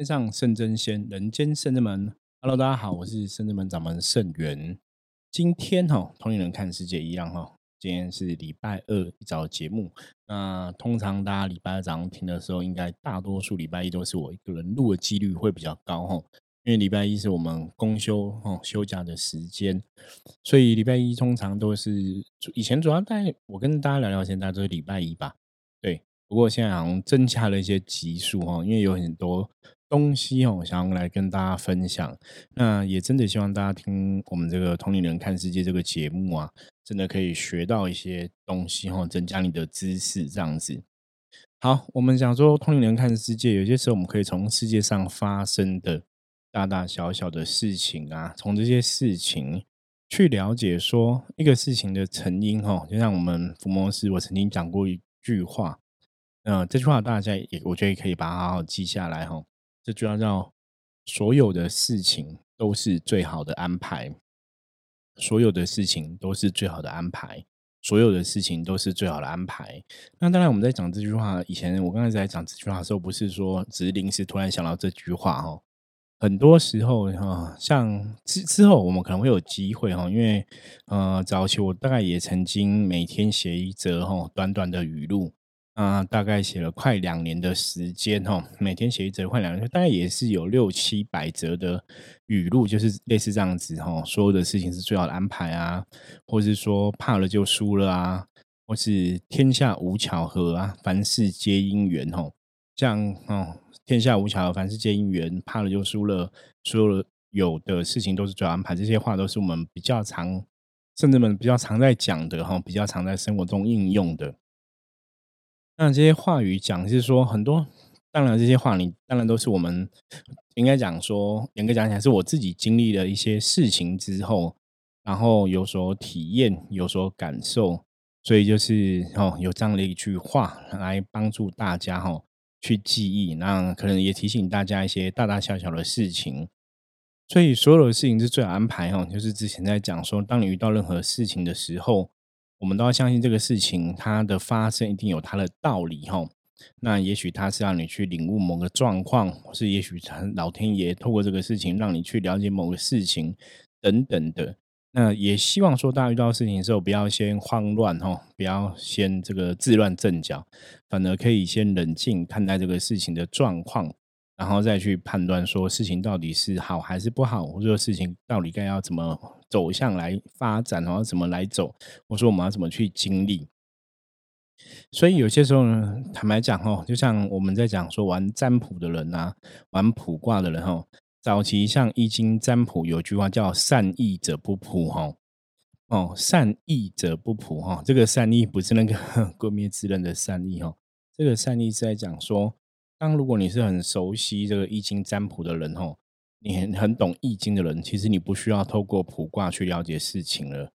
天上圣真仙，人间圣真门。Hello，大家好，我是圣真门掌门圣元。今天哈，同龄人看世界一样哈。今天是礼拜二一早节目。那通常大家礼拜二早上听的时候，应该大多数礼拜一都是我一个人录的几率会比较高哈。因为礼拜一是我们公休哦休假的时间，所以礼拜一通常都是以前主要带我跟大家聊聊天，大家都是礼拜一吧。对，不过现在好像增加了一些集数哈，因为有很多。东西哦，想要来跟大家分享，那也真的希望大家听我们这个同龄人看世界这个节目啊，真的可以学到一些东西哦，增加你的知识这样子。好，我们讲说同龄人看世界，有些时候我们可以从世界上发生的大大小小的事情啊，从这些事情去了解说一个事情的成因哈。就像我们福摩斯，我曾经讲过一句话，嗯，这句话大家也我觉得也可以把它好好记下来哈。这就要让所有的事情都是最好的安排，所有的事情都是最好的安排，所有的事情都是最好的安排。那当然，我们在讲这句话以前，我刚才在讲这句话的时候，不是说只是临时突然想到这句话哈。很多时候哈，像之之后我们可能会有机会哈，因为呃，早期我大概也曾经每天写一则哈短短的语录。啊，大概写了快两年的时间哈，每天写一则快两年，大概也是有六七百则的语录，就是类似这样子哈。所有的事情是最好的安排啊，或是说怕了就输了啊，或是天下无巧合啊，凡事皆因缘哦。像哦，天下无巧合，凡事皆因缘，怕了就输了，所有有的事情都是最好安排。这些话都是我们比较常，甚至们比较常在讲的哈，比较常在生活中应用的。那这些话语讲是说很多，当然这些话你当然都是我们应该讲说，严格讲起来是我自己经历了一些事情之后，然后有所体验、有所感受，所以就是哦有这样的一句话来帮助大家哈去记忆，那可能也提醒大家一些大大小小的事情。所以所有的事情是最好安排哈，就是之前在讲说，当你遇到任何事情的时候。我们都要相信这个事情，它的发生一定有它的道理哈。那也许它是让你去领悟某个状况，或是也许老天爷透过这个事情让你去了解某个事情等等的。那也希望说，大家遇到事情的时候，不要先慌乱哈，不要先这个自乱阵脚，反而可以先冷静看待这个事情的状况。然后再去判断说事情到底是好还是不好，或者事情到底该要怎么走向来发展，然后怎么来走，或者说我们要怎么去经历。所以有些时候呢，坦白讲哦，就像我们在讲说玩占卜的人啊，玩卜卦的人哈，早期像易经占卜有句话叫“善意者不卜”哈，哦，善意者不卜哈，这个善意不是那个 鬼灭之刃的善意哈，这个善意是在讲说。当如果你是很熟悉这个易经占卜的人吼，你很懂易经的人，其实你不需要透过卜卦去了解事情了。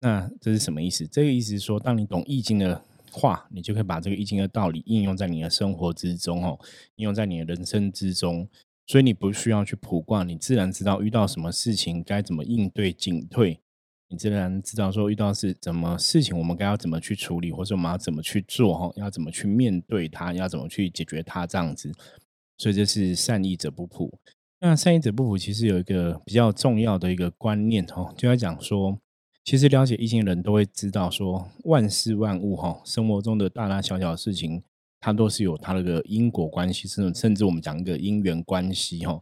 那这是什么意思？这个意思是说，当你懂易经的话，你就可以把这个易经的道理应用在你的生活之中哦，应用在你的人生之中。所以你不需要去卜卦，你自然知道遇到什么事情该怎么应对进退。你自然知道说遇到是怎么事情，我们该要怎么去处理，或者我们要怎么去做哈，要怎么去面对它，要怎么去解决它这样子。所以这是善意者不卜。那善意者不卜其实有一个比较重要的一个观念哦，就要讲说，其实了解易经的人都会知道说，万事万物哈，生活中的大大小小的事情，它都是有它那个因果关系，甚至甚至我们讲一个因缘关系哈。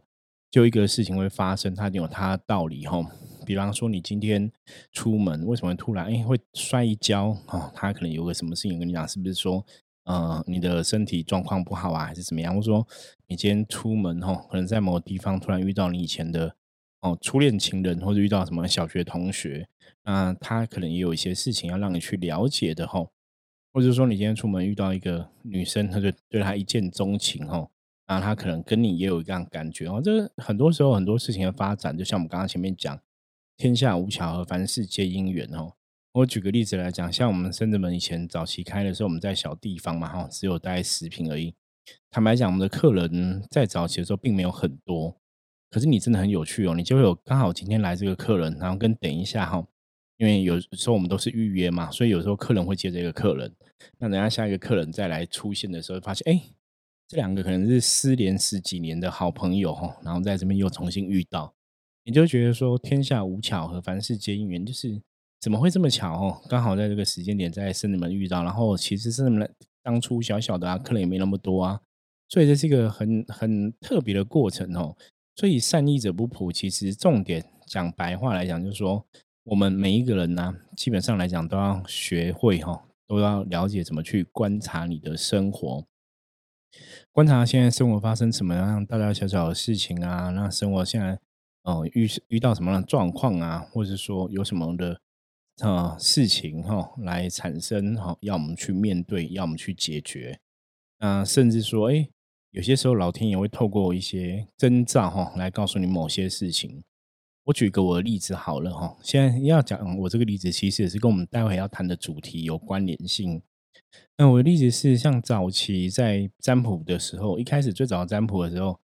就一个事情会发生，它一定有它的道理哈。比方说，你今天出门，为什么突然哎会摔一跤啊？他可能有个什么事情跟你讲，是不是说，呃，你的身体状况不好啊，还是怎么样？或者说，你今天出门哈，可能在某个地方突然遇到你以前的哦初恋情人，或者遇到什么小学同学，那他可能也有一些事情要让你去了解的哈。或者说，你今天出门遇到一个女生，他就对她一见钟情哈。啊，他可能跟你也有一样感觉哦。这很多时候很多事情的发展，就像我们刚刚前面讲，天下无巧合，凡事皆因缘哦。我举个例子来讲，像我们深圳门以前早期开的时候，我们在小地方嘛哈，只有大概十平而已。坦白讲，我们的客人在早期的时候并没有很多，可是你真的很有趣哦，你就会有刚好今天来这个客人，然后跟等一下哈，因为有时候我们都是预约嘛，所以有时候客人会接这个客人，那等下下一个客人再来出现的时候，发现哎。这两个可能是失联十几年的好朋友哈，然后在这边又重新遇到，你就觉得说天下无巧合，凡事皆因缘，就是怎么会这么巧哦？刚好在这个时间点在圣人们遇到，然后其实圣人们当初小小的啊，客人也没那么多啊，所以这是一个很很特别的过程哦。所以善意者不普，其实重点讲白话来讲，就是说我们每一个人呢，基本上来讲都要学会哈，都要了解怎么去观察你的生活。观察现在生活发生什么样大大小小的事情啊？那生活现在哦遇遇到什么样的状况啊？或者说有什么的呃事情哈，来产生哈，要我们去面对，要我们去解决。那甚至说，哎，有些时候老天也会透过一些征兆哈，来告诉你某些事情。我举个我的例子好了哈，现在要讲我这个例子，其实也是跟我们待会要谈的主题有关联性。那我的例子是，像早期在占卜的时候，一开始最早占卜的时候，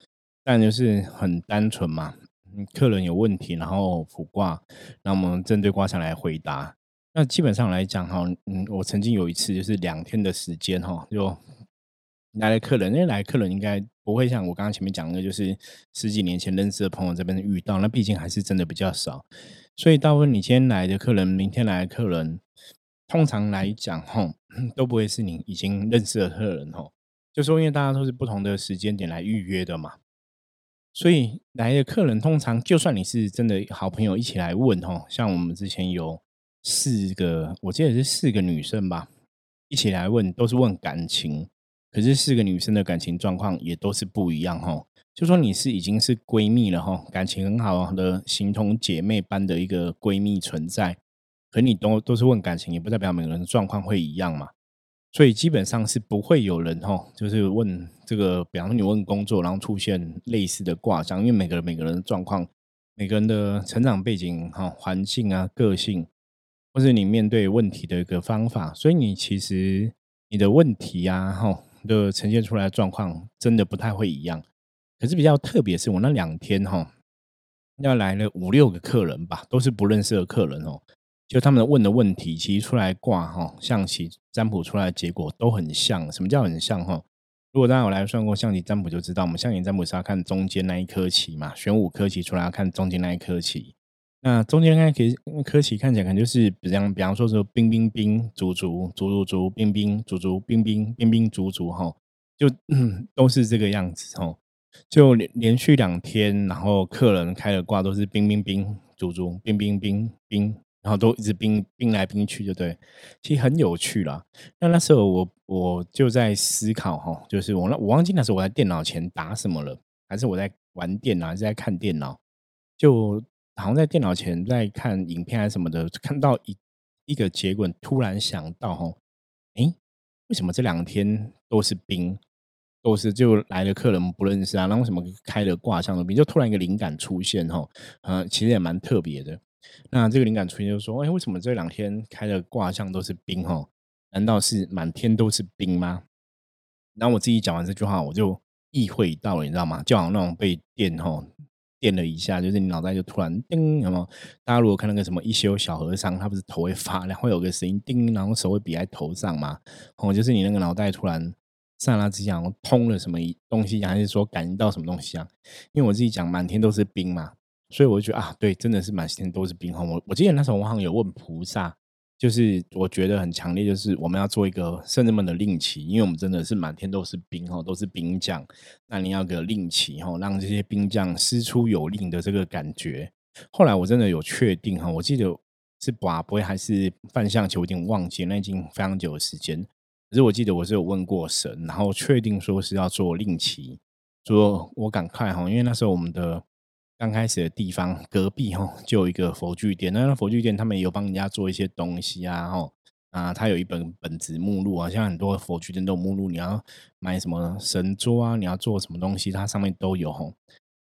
当然就是很单纯嘛，客人有问题，然后卜卦，那我们针对卦象来回答。那基本上来讲哈，嗯，我曾经有一次就是两天的时间哈，就来了客人，因为来客人应该不会像我刚刚前面讲的，就是十几年前认识的朋友这边遇到，那毕竟还是真的比较少，所以大部分你今天来的客人，明天来的客人。通常来讲，吼都不会是你已经认识的客人，吼，就说因为大家都是不同的时间点来预约的嘛，所以来的客人通常就算你是真的好朋友一起来问，吼，像我们之前有四个，我记得是四个女生吧，一起来问，都是问感情，可是四个女生的感情状况也都是不一样，吼，就说你是已经是闺蜜了，哈，感情很好的形同姐妹般的一个闺蜜存在。可你都都是问感情，也不代表每个人状况会一样嘛，所以基本上是不会有人哈，就是问这个，比方说你问工作，然后出现类似的卦象，因为每个人每个人的状况，每个人的成长背景哈、环境啊、个性，或是你面对问题的一个方法，所以你其实你的问题呀哈的呈现出来的状况，真的不太会一样。可是比较特别是我那两天哈，要来了五六个客人吧，都是不认识的客人哦。就他们问的问题，其实出来卦哈，象棋占卜出来的结果都很像。什么叫很像哈？如果大家有来算过象棋占卜，就知道我们象棋占卜是要看中间那一颗棋嘛，选五颗棋出来要看中间那一颗棋。那中间那颗颗棋看起来可能就是比方，比方说说兵兵兵，卒卒卒卒卒，兵兵卒卒，兵兵兵兵卒卒哈，就 都是这个样子哈。就连连续两天，然后客人开的卦都是兵兵兵卒卒，兵兵兵兵。然后都一直冰冰来冰去，就对，其实很有趣啦。那那时候我我就在思考哈，就是我那我忘记那时候我在电脑前打什么了，还是我在玩电脑，还是在看电脑？就好像在电脑前在看影片还是什么的，看到一一个结果，突然想到哈，诶，为什么这两天都是冰，都是就来了客人不认识啊？那为什么开了卦象的冰？就突然一个灵感出现哈，呃，其实也蛮特别的。那这个灵感出现，就说：“哎，为什么这两天开的卦象都是冰？哈，难道是满天都是冰吗？”然后我自己讲完这句话，我就意会到了，你知道吗？就好像那种被电哈电了一下，就是你脑袋就突然叮，什么？大家如果看那个什么一休小和尚，他不是头会发亮，会有个声音叮，然后手会比在头上嘛？哦，就是你那个脑袋突然刹那之间通了什么东西，还是说感应到什么东西啊？因为我自己讲满天都是冰嘛。所以我就觉得啊，对，真的是满天都是冰哈。我我记得那时候我好像有问菩萨，就是我觉得很强烈，就是我们要做一个圣人们的令旗，因为我们真的是满天都是冰哈，都是冰将。那你要个令旗哈，让这些冰将师出有令的这个感觉。后来我真的有确定哈，我记得是把不会还是泛象球，我已经忘记，那已经非常久的时间。可是我记得我是有问过神，然后确定说是要做令旗，说我赶快哈，因为那时候我们的。刚开始的地方隔壁哈就有一个佛具店，那佛具店他们也有帮人家做一些东西啊，哈啊，他有一本本子目录啊，像很多佛具店都有目录，你要买什么神桌啊，你要做什么东西，它上面都有哈。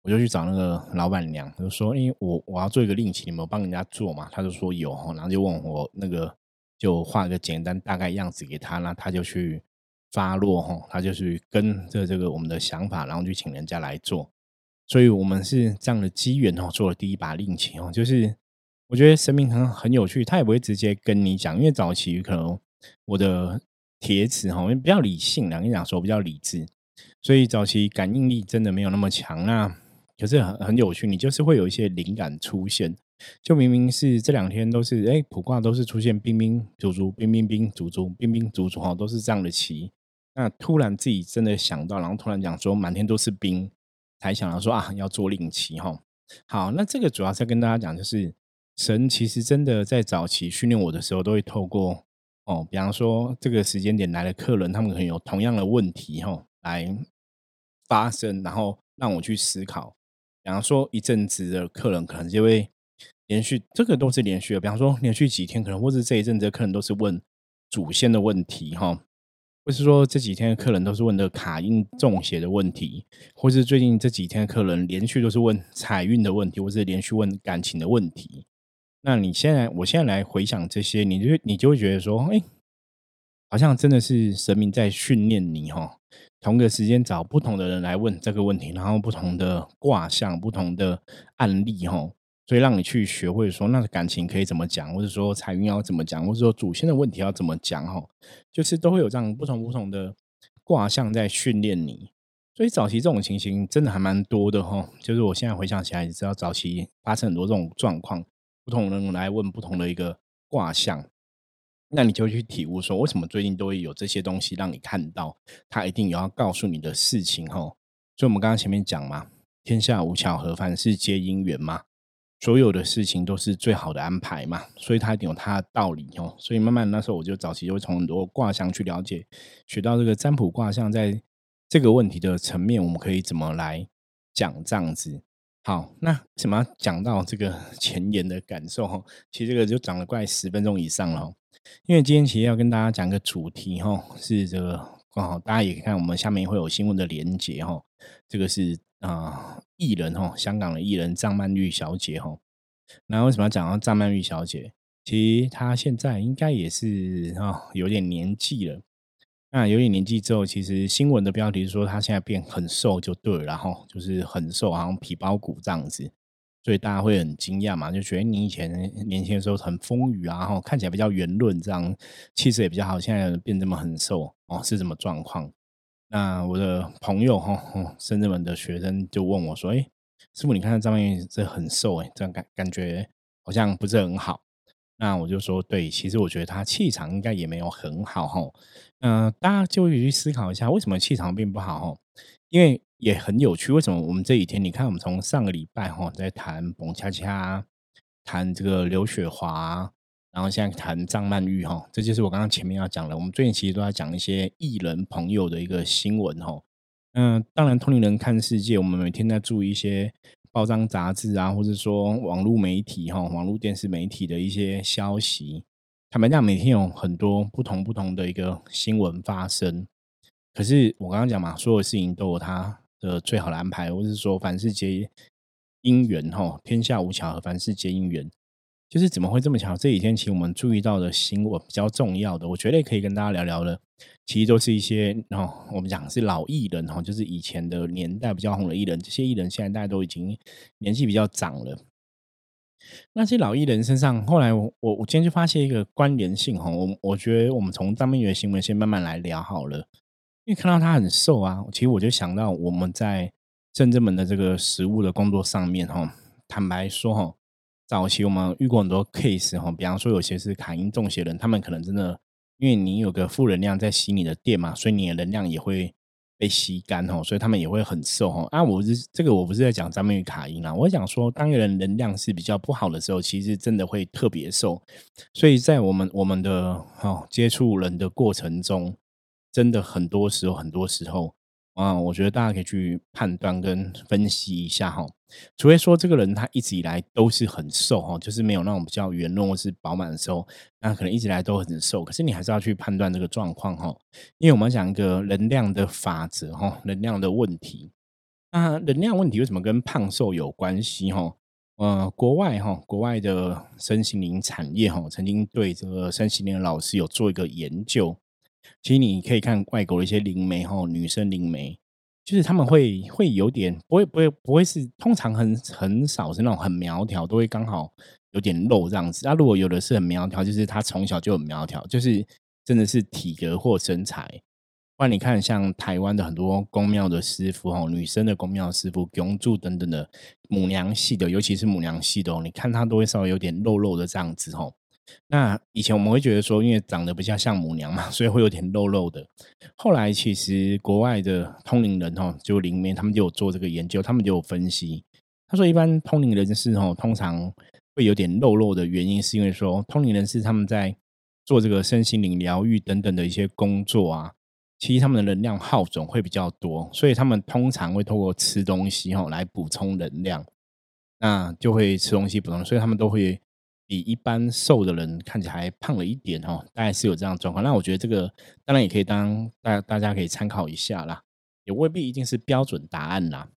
我就去找那个老板娘，就说：“因为我我要做一个令旗，你们帮人家做嘛？”他就说有哈，然后就问我那个就画个简单大概样子给他，那他就去发落哈，他就去跟着这个我们的想法，然后去请人家来做。所以，我们是这样的机缘哦，做了第一把令旗哦。就是我觉得神明很很有趣，他也不会直接跟你讲，因为早期可能我的帖子哈，因为比较理性，两个讲说比较理智，所以早期感应力真的没有那么强。那可是很很有趣，你就是会有一些灵感出现。就明明是这两天都是哎，卜卦都是出现兵兵卒卒，兵兵兵卒卒，兵兵卒卒哈，都是这样的棋。那突然自己真的想到，然后突然讲说满天都是冰，才想到说啊要做令旗哈。好，那这个主要是跟大家讲，就是神其实真的在早期训练我的时候，都会透过哦，比方说这个时间点来的客人，他们可能有同样的问题哈，来发生，然后让我去思考。比方说一阵子的客人可能就会连续，这个都是连续的。比方说连续几天，可能或者这一阵子的客人都是问祖先的问题哈。或是说这几天的客人都是问的卡音中邪的问题，或是最近这几天的客人连续都是问财运的问题，或是连续问感情的问题。那你现在，我现在来回想这些，你就你就会觉得说，哎，好像真的是神明在训练你哈。同个时间找不同的人来问这个问题，然后不同的卦象、不同的案例哈。所以让你去学会说，那感情可以怎么讲，或者说财运要怎么讲，或者说祖先的问题要怎么讲，哈，就是都会有这样不同不同的卦象在训练你。所以早期这种情形真的还蛮多的，哈。就是我现在回想起来，知道早期发生很多这种状况，不同人来问不同的一个卦象，那你就去体悟说，为什么最近都会有这些东西让你看到，他一定有要告诉你的事情，哈。所以我们刚刚前面讲嘛，天下无巧合，凡事皆因缘嘛。所有的事情都是最好的安排嘛，所以它一定有它的道理哦。所以慢慢那时候我就早期就会从很多卦象去了解，学到这个占卜卦象在这个问题的层面，我们可以怎么来讲这样子。好，那什么讲到这个 前言的感受哈，其实这个就讲了快十分钟以上了。因为今天其实要跟大家讲个主题哈，是这个刚好大家也可以看我们下面会有新闻的连接哈，这个是。啊，艺人哈，香港的艺人张曼玉小姐哈，那为什么要讲到张曼玉小姐？其实她现在应该也是啊，有点年纪了。那有点年纪之后，其实新闻的标题是说她现在变很瘦，就对了，然后就是很瘦，好像皮包骨这样子，所以大家会很惊讶嘛，就觉得你以前年轻的时候很风雨啊，然后看起来比较圆润，这样气质也比较好，现在变这么很瘦哦，是什么状况？那我的朋友哈，深圳门的学生就问我说：“哎，师傅，你看张曼玉这很瘦哎，这样感感觉好像不是很好。”那我就说：“对，其实我觉得他气场应该也没有很好哈。”嗯，大家就去思考一下，为什么气场并不好哈？因为也很有趣，为什么我们这几天你看，我们从上个礼拜哈在谈蹦恰恰，谈这个刘雪华。然后现在谈张曼玉哈，这就是我刚刚前面要讲的。我们最近其实都在讲一些艺人朋友的一个新闻哈。嗯，当然，通灵人看世界，我们每天在注意一些报章杂志啊，或者说网络媒体哈、网络电视媒体的一些消息。坦白讲，每天有很多不同不同的一个新闻发生。可是我刚刚讲嘛，所有事情都有它的最好的安排，或者是说凡事皆因缘哈，天下无巧合，凡事皆因缘。就是怎么会这么巧？这几天其实我们注意到的新闻比较重要的，我觉得可以跟大家聊聊的，其实都是一些哦，我们讲是老艺人哈，就是以前的年代比较红的艺人，这些艺人现在大家都已经年纪比较长了。那些老艺人身上，后来我我我今天就发现一个关联性哈，我我觉得我们从张明宇的新闻先慢慢来聊好了，因为看到他很瘦啊，其实我就想到我们在正正门的这个食物的工作上面哈，坦白说哈。早期我们遇过很多 case 哈，比方说有些是卡因中邪人，他们可能真的因为你有个负能量在吸你的电嘛，所以你的能量也会被吸干哈，所以他们也会很瘦哈。啊，我是这个我不是在讲张曼玉卡因啦，我讲说当一个人能量是比较不好的时候，其实真的会特别瘦。所以在我们我们的哈接触人的过程中，真的很多时候很多时候。啊，我觉得大家可以去判断跟分析一下哈。除非说这个人他一直以来都是很瘦哈，就是没有那种比较圆润或是饱满的时候，那可能一直来都很瘦。可是你还是要去判断这个状况哈，因为我们讲一个能量的法则哈，能量的问题。那能量问题为什么跟胖瘦有关系哈？呃，国外哈，国外的身心灵产业哈，曾经对这个身心灵老师有做一个研究。其实你可以看外国的一些灵媒哈，女生灵媒，就是他们会会有点不会不会不会是通常很很少是那种很苗条，都会刚好有点肉这样子。那如果有的是很苗条，就是她从小就很苗条，就是真的是体格或身材。不然你看，像台湾的很多宫庙的师傅哦，女生的宫庙师傅、供柱等等的母娘系的，尤其是母娘系的哦，你看她都会稍微有点肉肉的这样子哦。那以前我们会觉得说，因为长得比较像母娘嘛，所以会有点肉肉的。后来其实国外的通灵人哦，就里面他们就有做这个研究，他们就有分析，他说一般通灵人士哦，通常会有点肉肉的原因，是因为说通灵人士他们在做这个身心灵疗愈等等的一些工作啊。其实他们的能量耗总会比较多，所以他们通常会透过吃东西哦来补充能量，那就会吃东西补充，所以他们都会比一般瘦的人看起来胖了一点哦，大概是有这样状况。那我觉得这个当然也可以当大大家可以参考一下啦，也未必一定是标准答案啦。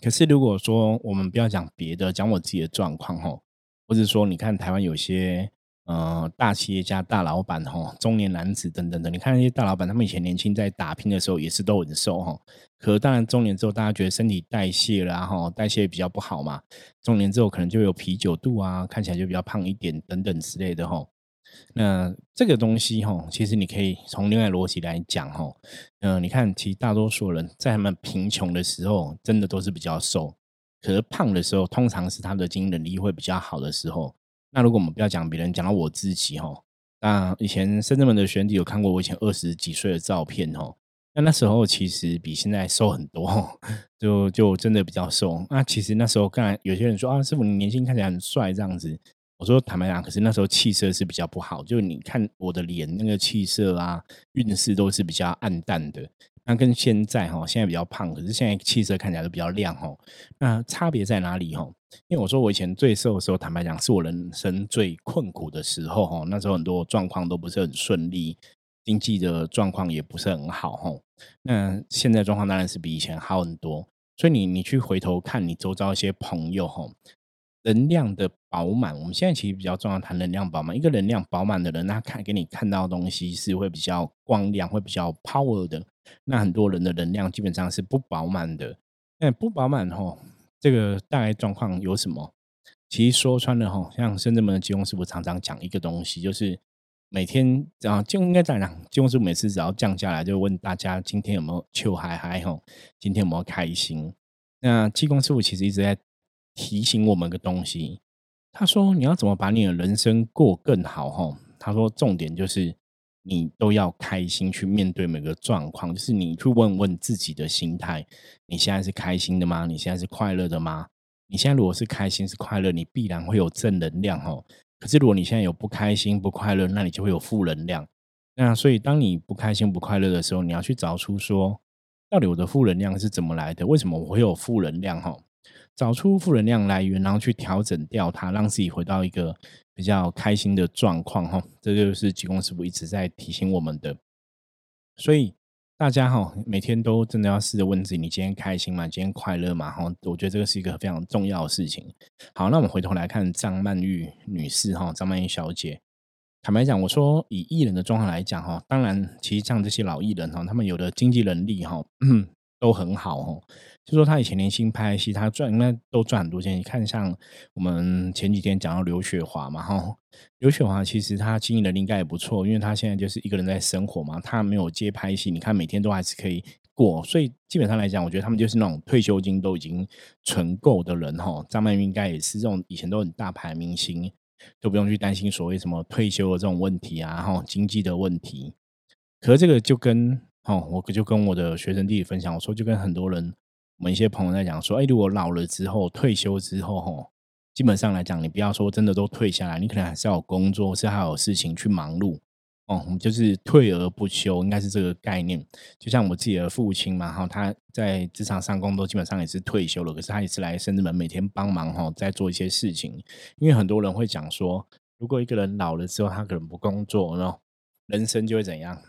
可是如果说我们不要讲别的，讲我自己的状况哦，或者说你看台湾有些。呃，大企业家、大老板哈，中年男子等等的，你看那些大老板，他们以前年轻在打拼的时候也是都很瘦哈。可当然中年之后，大家觉得身体代谢啦哈，代谢比较不好嘛。中年之后可能就有啤酒肚啊，看起来就比较胖一点等等之类的哈。那这个东西哈，其实你可以从另外逻辑来讲哈。嗯，你看，其实大多数人在他们贫穷的时候，真的都是比较瘦。可是胖的时候，通常是他的经营能力会比较好的时候。那如果我们不要讲别人，讲到我自己哈，那以前深圳门的学弟有看过我以前二十几岁的照片哦，那那时候其实比现在瘦很多，就就真的比较瘦。那其实那时候看有些人说啊，师傅你年轻看起来很帅这样子，我说坦白讲，可是那时候气色是比较不好，就你看我的脸那个气色啊，运势都是比较暗淡的。那跟现在哈，现在比较胖，可是现在气色看起来都比较亮哈。那差别在哪里哈？因为我说我以前最瘦的时候，坦白讲是我人生最困苦的时候哈。那时候很多状况都不是很顺利，经济的状况也不是很好哈。那现在状况当然是比以前好很多。所以你你去回头看你周遭一些朋友哈，能量的饱满。我们现在其实比较重要谈能量饱满。一个能量饱满的人，他看给你看到的东西是会比较光亮，会比较 power 的。那很多人的能量基本上是不饱满的，那不饱满哈，这个大概状况有什么？其实说穿了吼，像深圳门的金工师傅常常讲一个东西，就是每天啊，就应该这样讲，金工师傅每次只要降下来，就问大家今天有没有秋嗨嗨吼，今天有没有开心？那济公师傅其实一直在提醒我们个东西，他说你要怎么把你的人生过更好吼？他说重点就是。你都要开心去面对每个状况，就是你去问问自己的心态，你现在是开心的吗？你现在是快乐的吗？你现在如果是开心是快乐，你必然会有正能量哦。可是如果你现在有不开心不快乐，那你就会有负能量。那所以当你不开心不快乐的时候，你要去找出说，到底我的负能量是怎么来的？为什么我会有负能量？吼，找出负能量来源，然后去调整掉它，让自己回到一个。比较开心的状况哈，这就是济公师傅一直在提醒我们的。所以大家哈，每天都真的要试着问自己：你今天开心吗？今天快乐吗？哈，我觉得这个是一个非常重要的事情。好，那我们回头来看张曼玉女士哈，张曼玉小姐。坦白讲，我说以艺人的状况来讲哈，当然其实像这些老艺人哈，他们有的经济能力哈 都很好哦。就说他以前年轻拍戏，他赚应该都赚很多钱。你看，像我们前几天讲到刘雪华嘛，哈，刘雪华其实他经营的应该也不错，因为他现在就是一个人在生活嘛，他没有接拍戏，你看每天都还是可以过，所以基本上来讲，我觉得他们就是那种退休金都已经存够的人哈。张曼玉应该也是这种以前都很大牌明星，都不用去担心所谓什么退休的这种问题啊，哈，经济的问题。可是这个就跟哦，我就跟我的学生弟弟分享，我说就跟很多人。我们一些朋友在讲说，哎，如果老了之后退休之后，吼，基本上来讲，你不要说真的都退下来，你可能还是要有工作，是还有事情去忙碌，哦，我们就是退而不休，应该是这个概念。就像我自己的父亲嘛，哈，他在职场上工作，基本上也是退休了，可是他也是来深圳门每天帮忙，哈，在做一些事情。因为很多人会讲说，如果一个人老了之后，他可能不工作，然后人生就会怎样？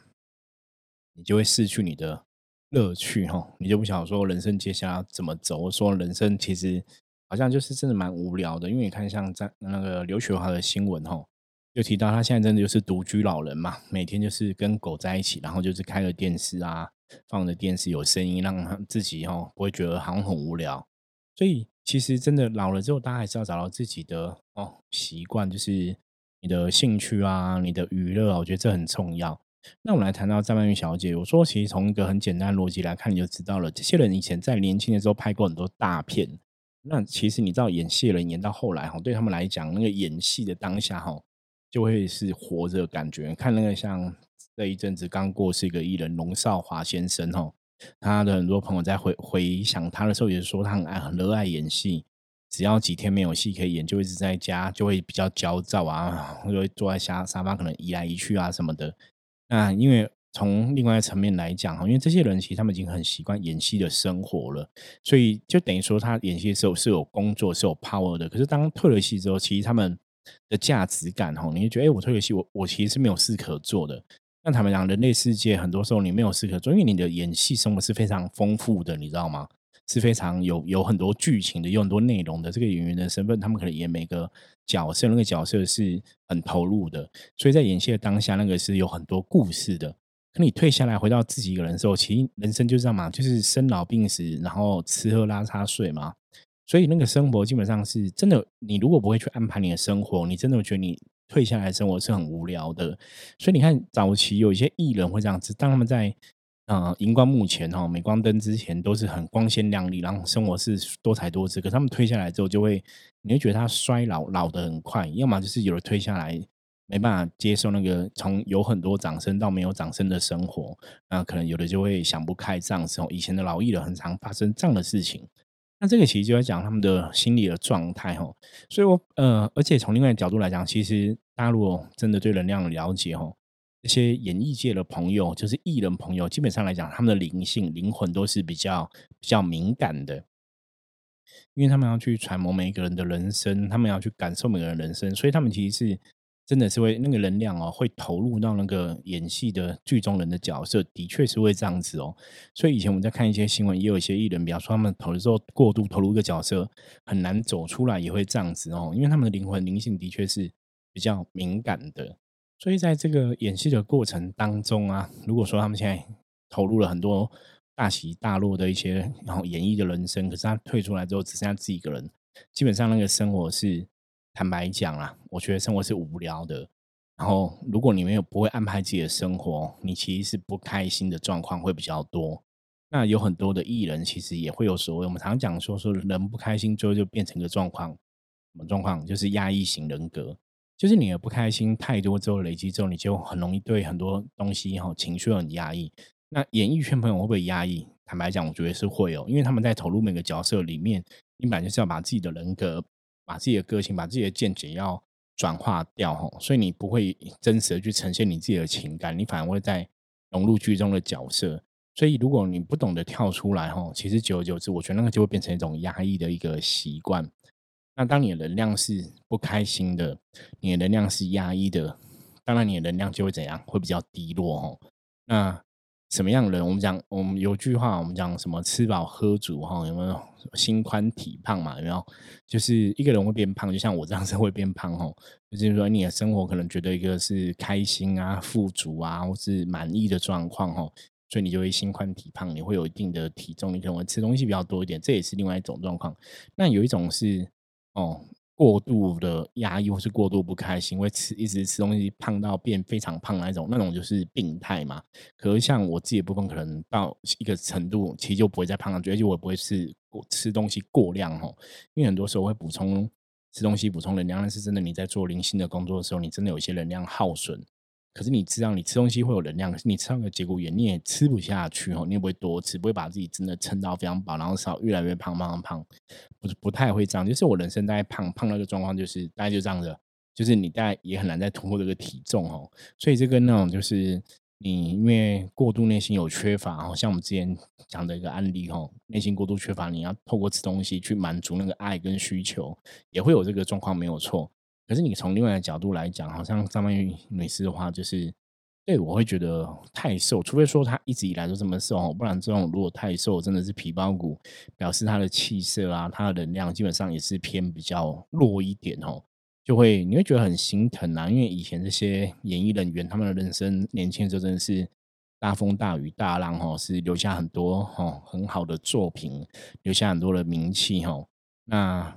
你就会失去你的。乐趣哈，你就不想说人生接下来怎么走？说人生其实好像就是真的蛮无聊的，因为你看像在那个刘雪华的新闻哈，就提到他现在真的就是独居老人嘛，每天就是跟狗在一起，然后就是开了电视啊，放着电视有声音，让他自己哈不会觉得好像很无聊。所以其实真的老了之后，大家还是要找到自己的哦习惯，就是你的兴趣啊，你的娱乐，我觉得这很重要。那我们来谈到张曼玉小姐，我说其实从一个很简单的逻辑来看，你就知道了，这些人以前在年轻的时候拍过很多大片。那其实你知道，演戏人演到后来哈，对他们来讲，那个演戏的当下哈，就会是活着感觉。看那个像这一阵子刚过世一个艺人龙少华先生哈，他的很多朋友在回回想他的时候，也是说他很爱很热爱演戏。只要几天没有戏可以演，就一直在家，就会比较焦躁啊，就会坐在沙沙发，可能移来移去啊什么的。那因为从另外一层面来讲哈，因为这些人其实他们已经很习惯演戏的生活了，所以就等于说他演戏的时候是有工作是有 power 的。可是当退了戏之后，其实他们的价值感哈，你会觉得哎，我退了戏，我我其实是没有事可做的。那他们讲人类世界很多时候你没有事可做，因为你的演戏生活是非常丰富的，你知道吗？是非常有有很多剧情的，有很多内容的。这个演员的身份，他们可能演每个角色，那个角色是很投入的。所以在演戏的当下，那个是有很多故事的。可你退下来，回到自己一个人的时候，其实人生就这样嘛，就是生老病死，然后吃喝拉撒睡嘛。所以那个生活基本上是真的。你如果不会去安排你的生活，你真的觉得你退下来生活是很无聊的。所以你看，早期有一些艺人会这样子，当他们在。啊，荧光幕前哈，镁光灯之前都是很光鲜亮丽，然后生活是多彩多姿。可他们推下来之后，就会你会觉得他衰老老的很快，要么就是有的推下来没办法接受那个从有很多掌声到没有掌声的生活，那可能有的就会想不开这样子哦。以前的老艺人很常发生这样的事情，那这个其实就在讲他们的心理的状态哈。所以我呃，而且从另外角度来讲，其实大家如果真的对能量了解哈。一些演艺界的朋友，就是艺人朋友，基本上来讲，他们的灵性、灵魂都是比较比较敏感的，因为他们要去揣摩每一个人的人生，他们要去感受每个人人生，所以他们其实是真的是会那个能量哦，会投入到那个演戏的剧中人的角色，的确是会这样子哦。所以以前我们在看一些新闻，也有一些艺人，比方说他们投的时候过度投入一个角色，很难走出来，也会这样子哦，因为他们的灵魂灵性的确是比较敏感的。所以在这个演戏的过程当中啊，如果说他们现在投入了很多大起大落的一些然后演绎的人生，可是他退出来之后只剩下自己一个人，基本上那个生活是坦白讲啦，我觉得生活是无聊的。然后如果你没有不会安排自己的生活，你其实是不开心的状况会比较多。那有很多的艺人其实也会有所谓，我们常讲说说人不开心，之后就变成一个状况，什么状况？就是压抑型人格。就是你的不开心太多之后累积之后，你就很容易对很多东西哈情绪很压抑。那演艺圈朋友会不会压抑？坦白讲，我觉得是会哦，因为他们在投入每个角色里面，你本来就是要把自己的人格、把自己的个性、把自己的见解要转化掉哈，所以你不会真实的去呈现你自己的情感，你反而会在融入剧中的角色。所以如果你不懂得跳出来哈，其实久而久之，我觉得那个就会变成一种压抑的一个习惯。那当你的能量是不开心的，你的能量是压抑的，当然你的能量就会怎样？会比较低落哦。那什么样的人？我们讲，我们有句话，我们讲什么？吃饱喝足哈，有没有？心宽体胖嘛，有没有？就是一个人会变胖，就像我这样子会变胖哦。就是说，你的生活可能觉得一个是开心啊、富足啊，或是满意的状况哦，所以你就会心宽体胖，你会有一定的体重，你可能会吃东西比较多一点，这也是另外一种状况。那有一种是。哦，过度的压抑或是过度不开心，会吃一直吃东西，胖到变非常胖那种，那种就是病态嘛。可是像我自己的部分，可能到一个程度，其实就不会再胖上去，而且我也不会是吃东西过量哦。因为很多时候会补充吃东西补充能量，但是真的你在做零星的工作的时候，你真的有一些能量耗损。可是你知道，你吃东西会有能量，可是你吃那个节骨眼，你也吃不下去哦，你也不会多吃，不会把自己真的撑到非常饱，然后少越来越胖，胖，胖，不是不太会这样。就是我人生大概胖胖那个状况，就是大概就这样的，就是你大概也很难再突破这个体重哦。所以这个那种就是你因为过度内心有缺乏，哦，像我们之前讲的一个案例哦，内心过度缺乏，你要透过吃东西去满足那个爱跟需求，也会有这个状况，没有错。可是你从另外的角度来讲，好像张曼玉女士的话，就是对我会觉得太瘦，除非说她一直以来都这么瘦，不然这种如果太瘦，真的是皮包骨，表示她的气色啊，她的能量基本上也是偏比较弱一点哦，就会你会觉得很心疼啊，因为以前这些演艺人员他们的人生年轻的时候真的是大风大雨大浪哦，是留下很多哦很好的作品，留下很多的名气哦，那。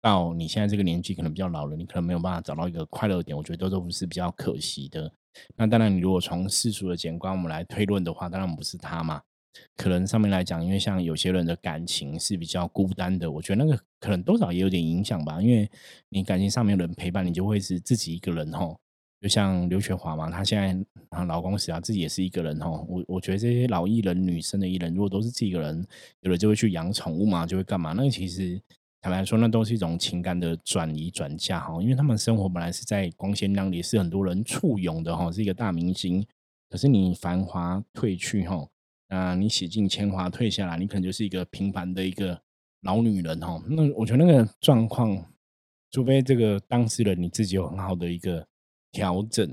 到你现在这个年纪，可能比较老了，你可能没有办法找到一个快乐点，我觉得都都不是比较可惜的。那当然，你如果从世俗的眼光我们来推论的话，当然不是他嘛。可能上面来讲，因为像有些人的感情是比较孤单的，我觉得那个可能多少也有点影响吧。因为你感情上面人陪伴，你就会是自己一个人吼。就像刘雪华嘛，她现在啊老公死啊，自己也是一个人吼。我我觉得这些老艺人、女生的艺人，如果都是自己一个人，有的就会去养宠物嘛，就会干嘛？那其实坦白说，那都是一种情感的转移转嫁哈。因为他们生活本来是在光鲜亮丽，是很多人簇拥的哈，是一个大明星。可是你繁华褪去哈。啊，你洗尽铅华退下来，你可能就是一个平凡的一个老女人哦。那我觉得那个状况，除非这个当事人你自己有很好的一个调整，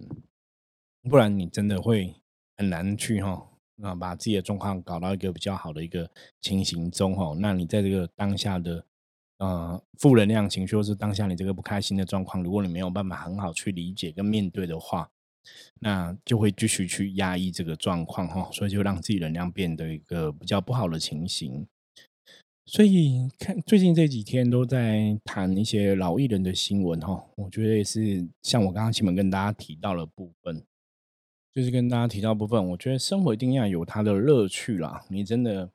不然你真的会很难去哈啊，把自己的状况搞到一个比较好的一个情形中哈。那你在这个当下的呃负能量情绪，或是当下你这个不开心的状况，如果你没有办法很好去理解跟面对的话，那就会继续去压抑这个状况哈，所以就让自己能量变得一个比较不好的情形。所以看最近这几天都在谈一些老艺人的新闻哈，我觉得也是像我刚刚前面跟大家提到的部分，就是跟大家提到部分，我觉得生活一定要有它的乐趣啦。你真的。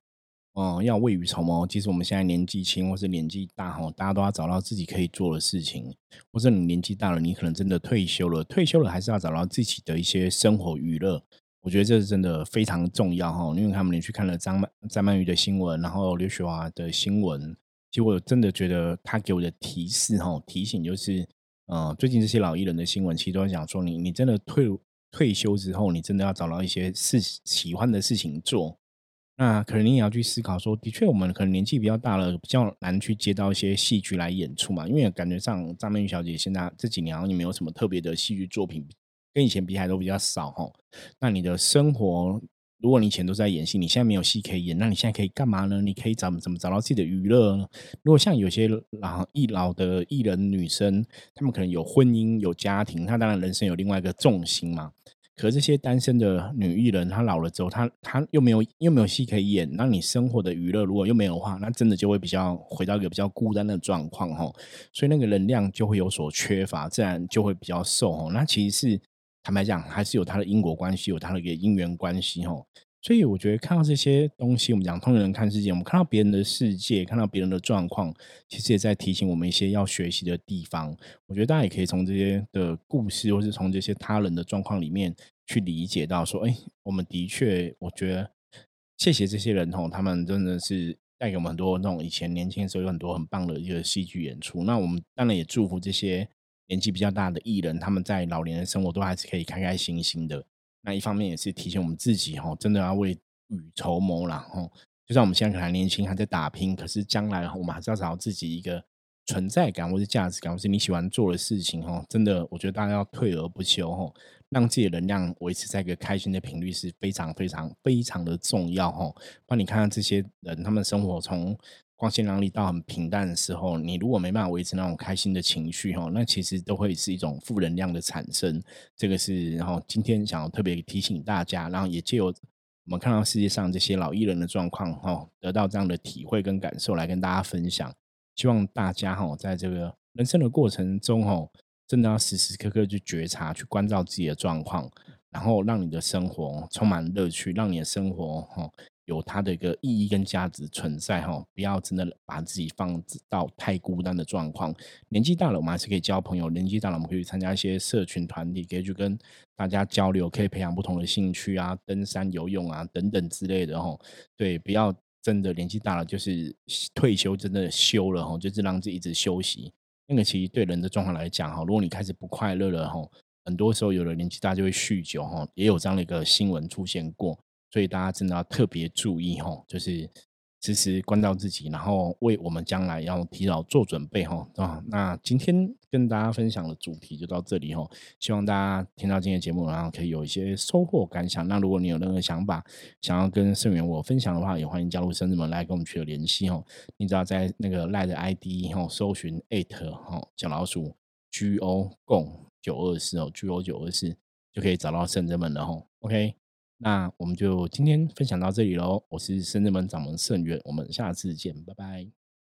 哦，要未雨绸缪。其实我们现在年纪轻或是年纪大哈，大家都要找到自己可以做的事情。或者你年纪大了，你可能真的退休了，退休了还是要找到自己的一些生活娱乐。我觉得这是真的非常重要哈。因为他们连续看了张曼张曼玉的新闻，然后刘雪华的新闻，其实我真的觉得他给我的提示哈提醒就是，呃，最近这些老艺人的新闻，其实都在讲说，你你真的退退休之后，你真的要找到一些事喜欢的事情做。那可能你也要去思考说，的确，我们可能年纪比较大了，比较难去接到一些戏剧来演出嘛。因为感觉上张曼玉小姐现在这几年好像也没有什么特别的戏剧作品，跟以前比起来都比较少哈。那你的生活，如果你以前都在演戏，你现在没有戏可以演，那你现在可以干嘛呢？你可以找怎么找到自己的娱乐呢？如果像有些老艺老的艺人女生，她们可能有婚姻有家庭，她当然人生有另外一个重心嘛。可这些单身的女艺人，她老了之后，她她又没有又没有戏可以演，那你生活的娱乐如果又没有的话，那真的就会比较回到一个比较孤单的状况哈。所以那个能量就会有所缺乏，自然就会比较瘦哈。那其实是坦白讲，还是有它的因果关系，有它的一个因缘关系哈。所以我觉得看到这些东西，我们讲通人看世界，我们看到别人的世界，看到别人的状况，其实也在提醒我们一些要学习的地方。我觉得大家也可以从这些的故事，或是从这些他人的状况里面去理解到，说，哎，我们的确，我觉得谢谢这些人吼，他们真的是带给我们很多那种以前年轻的时候有很多很棒的一个戏剧演出。那我们当然也祝福这些年纪比较大的艺人，他们在老年的生活都还是可以开开心心的。那一方面也是提醒我们自己哈，真的要为雨绸缪了哈。就像我们现在可能年轻，还在打拼，可是将来我们还是要找到自己一个存在感，或是价值感，或是你喜欢做的事情哈。真的，我觉得大家要退而不休哈，让自己的能量维持在一个开心的频率是非常非常非常的重要哈。帮你看看这些人，他们生活从。光鲜亮丽到很平淡的时候，你如果没办法维持那种开心的情绪哈，那其实都会是一种负能量的产生。这个是然后今天想要特别提醒大家，然后也借由我们看到世界上这些老艺人的状况哈，得到这样的体会跟感受来跟大家分享。希望大家哈，在这个人生的过程中哈，真的要时时刻刻去觉察、去关照自己的状况，然后让你的生活充满乐趣，让你的生活哈。有它的一个意义跟价值存在哈，不要真的把自己放到太孤单的状况。年纪大了，我们还是可以交朋友；年纪大了，我们可以参加一些社群团体，可以去跟大家交流，可以培养不同的兴趣啊，登山、游泳啊等等之类的哈。对，不要真的年纪大了就是退休，真的休了哈，就是让自己一直休息。那个其实对人的状况来讲哈，如果你开始不快乐了哈，很多时候有的年纪大就会酗酒哈，也有这样的一个新闻出现过。所以大家真的要特别注意哈，就是时时关照自己，然后为我们将来要提早做准备哈啊。那今天跟大家分享的主题就到这里哈，希望大家听到今天节目，然后可以有一些收获感想。那如果你有任何想法想要跟盛元我分享的话，也欢迎加入生日们来跟我们取得联系哦。你只要在那个赖的 ID 哈搜寻 at 哈小老鼠 go 共九二四哦 go 九二四就可以找到圣人们了哈。OK。那我们就今天分享到这里喽。我是深圳门掌门盛元，我们下次见，拜拜。